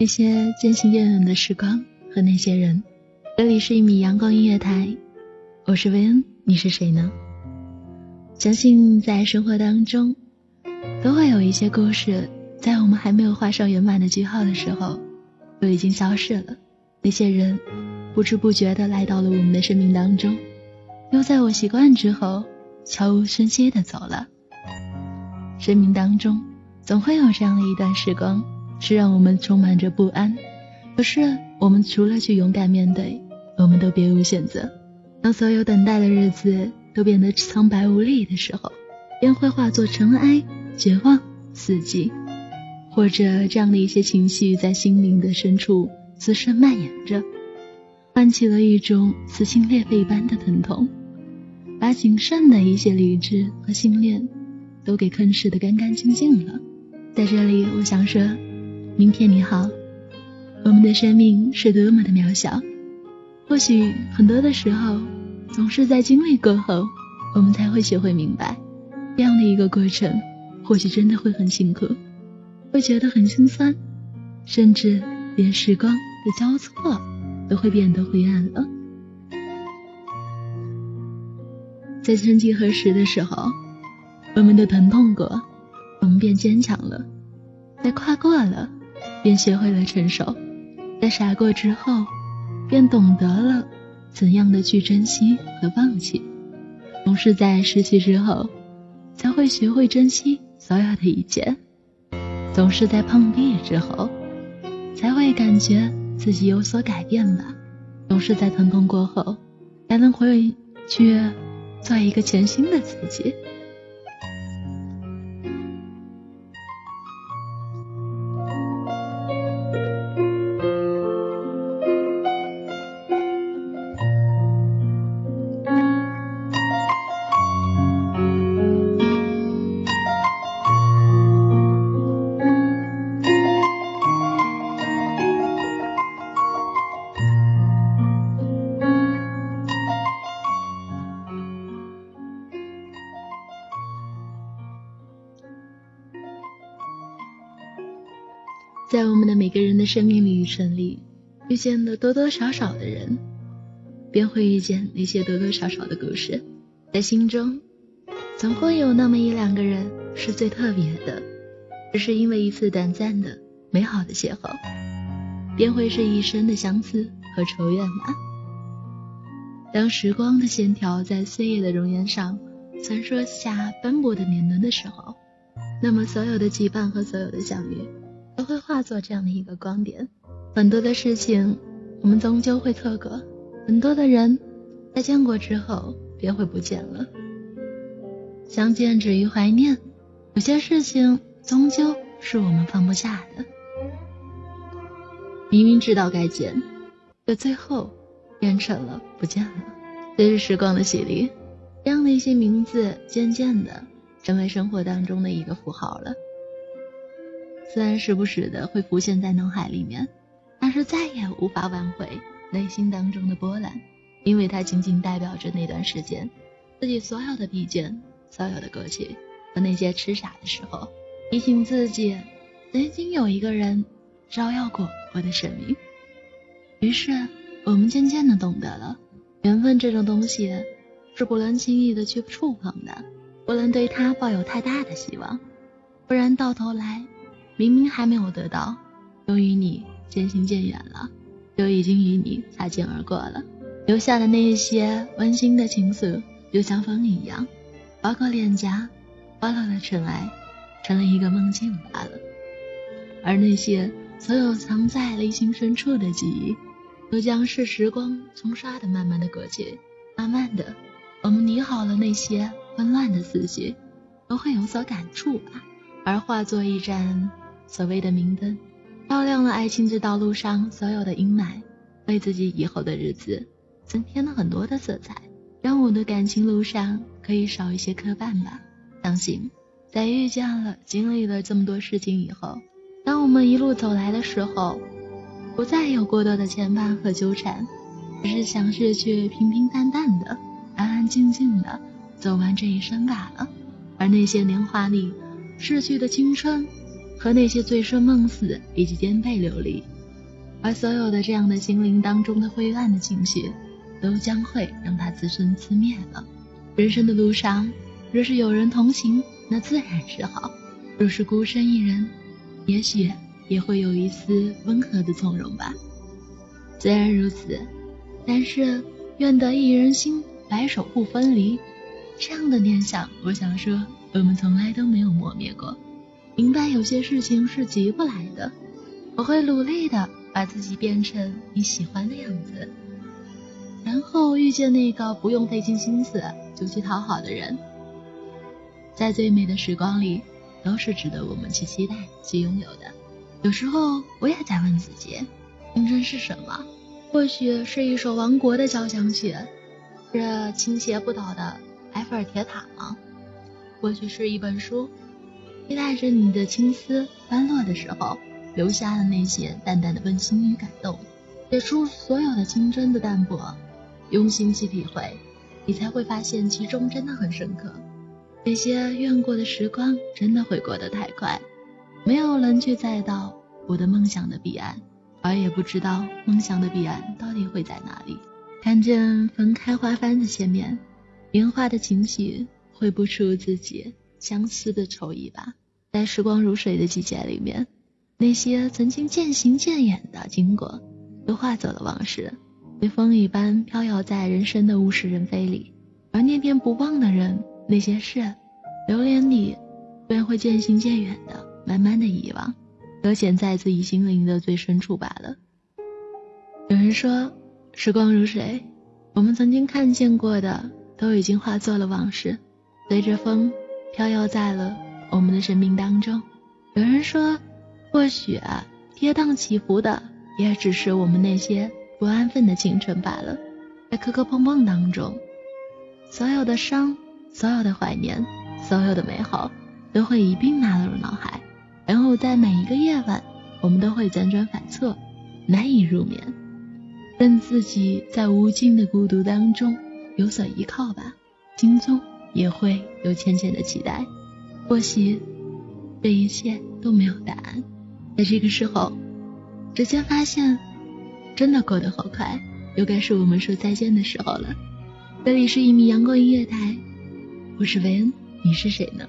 那些渐行渐远的时光和那些人。这里是一米阳光音乐台，我是薇恩，你是谁呢？相信在生活当中，都会有一些故事，在我们还没有画上圆满的句号的时候，就已经消逝了。那些人不知不觉的来到了我们的生命当中，又在我习惯之后悄无声息的走了。生命当中总会有这样的一段时光，是让我们充满着不安。可是我们除了去勇敢面对，我们都别无选择。当所有等待的日子。都变得苍白无力的时候，便会化作尘埃、绝望、死寂，或者这样的一些情绪在心灵的深处滋生蔓延着，唤起了一种撕心裂肺般的疼痛，把仅剩的一些理智和信念都给吞噬的干干净净了。在这里，我想说，明天你好。我们的生命是多么的渺小，或许很多的时候。总是在经历过后，我们才会学会明白，这样的一个过程，或许真的会很辛苦，会觉得很心酸，甚至连时光的交错都会变得灰暗了。在曾几何时的时候，我们都疼痛过，我们变坚强了；在跨过了，便学会了成熟；在傻过之后，便懂得了。怎样的去珍惜和放弃，总是在失去之后，才会学会珍惜所有的一切；总是在碰壁之后，才会感觉自己有所改变吧；总是在疼痛过后，才能回去做一个全新的自己。在我们的每个人的生命旅程里，遇见的多多少少的人，便会遇见那些多多少少的故事。在心中，总会有那么一两个人是最特别的，只是因为一次短暂的美好的邂逅，便会是一生的相思和愁怨吗？当时光的线条在岁月的容颜上传说下斑驳的年轮的时候，那么所有的羁绊和所有的相遇。都会化作这样的一个光点。很多的事情，我们终究会错过；很多的人，在见过之后便会不见了。相见止于怀念，有些事情终究是我们放不下的。明明知道该见，可最后变成了不见了。随着时光的洗礼，这样的一些名字渐渐的成为生活当中的一个符号了。虽然时不时的会浮现在脑海里面，但是再也无法挽回内心当中的波澜，因为它仅仅代表着那段时间自己所有的疲倦、所有的过去和那些痴傻的时候，提醒自己曾经有一个人照耀过我的生命。于是我们渐渐的懂得了，缘分这种东西是不能轻易的去触碰的，不能对它抱有太大的希望，不然到头来。明明还没有得到，又与你渐行渐远了，就已经与你擦肩而过了，留下的那一些温馨的情愫，就像风一样，划过脸颊，滑落了尘埃，成了一个梦境罢了。而那些所有藏在内心深处的记忆，都将是时光冲刷的慢慢的过去，慢慢的，我们拟好了那些纷乱的思绪，都会有所感触吧，而化作一盏。所谓的明灯，照亮了爱情这道路上所有的阴霾，为自己以后的日子增添了很多的色彩，让我的感情路上可以少一些磕绊吧。相信，在遇见了、经历了这么多事情以后，当我们一路走来的时候，不再有过多的牵绊和纠缠，只是想是去平平淡淡的、安安静静的走完这一生罢了。而那些年华里逝去的青春。和那些醉生梦死以及颠沛流离，而所有的这样的心灵当中的灰暗的情绪，都将会让他自生自灭了。人生的路上，若是有人同行，那自然是好；若是孤身一人，也许也会有一丝温和的从容吧。虽然如此，但是愿得一人心，白首不分离。这样的念想，我想说，我们从来都没有磨灭过。明白有些事情是急不来的，我会努力的把自己变成你喜欢的样子，然后遇见那个不用费尽心思就去讨好的人。在最美的时光里，都是值得我们去期待、去拥有的。有时候我也在问自己，青春是什么？或许是一首亡国的交响曲，是倾斜不倒的埃菲尔铁塔吗？或许是一本书。期待着你的青丝翻落的时候，留下的那些淡淡的温馨与感动，写出所有的青春的淡泊，用心去体会，你才会发现其中真的很深刻。那些怨过的时光，真的会过得太快，没有人去再到我的梦想的彼岸，而也不知道梦想的彼岸到底会在哪里。看见分开花幡的前面，烟花的情绪会不出自己。相思的愁意吧，在时光如水的季节里面，那些曾经渐行渐远的经过，都化作了往事，随风一般飘摇在人生的物是人非里。而念念不忘的人，那些事，流年里便会渐行渐远的，慢慢的遗忘，搁浅在自己心灵的最深处罢了。有人说，时光如水，我们曾经看见过的，都已经化作了往事，随着风。飘摇在了我们的生命当中。有人说，或许啊，跌宕起伏的也只是我们那些不安分的青春罢了。在磕磕碰碰当中，所有的伤、所有的怀念、所有的美好，都会一并纳入脑海。然后在每一个夜晚，我们都会辗转反侧，难以入眠，让自己在无尽的孤独当中有所依靠吧，心中。也会有浅浅的期待，或许这一切都没有答案。在这个时候，直接发现，真的过得好快，又该是我们说再见的时候了。这里是一米阳光音乐台，我是维恩，你是谁呢？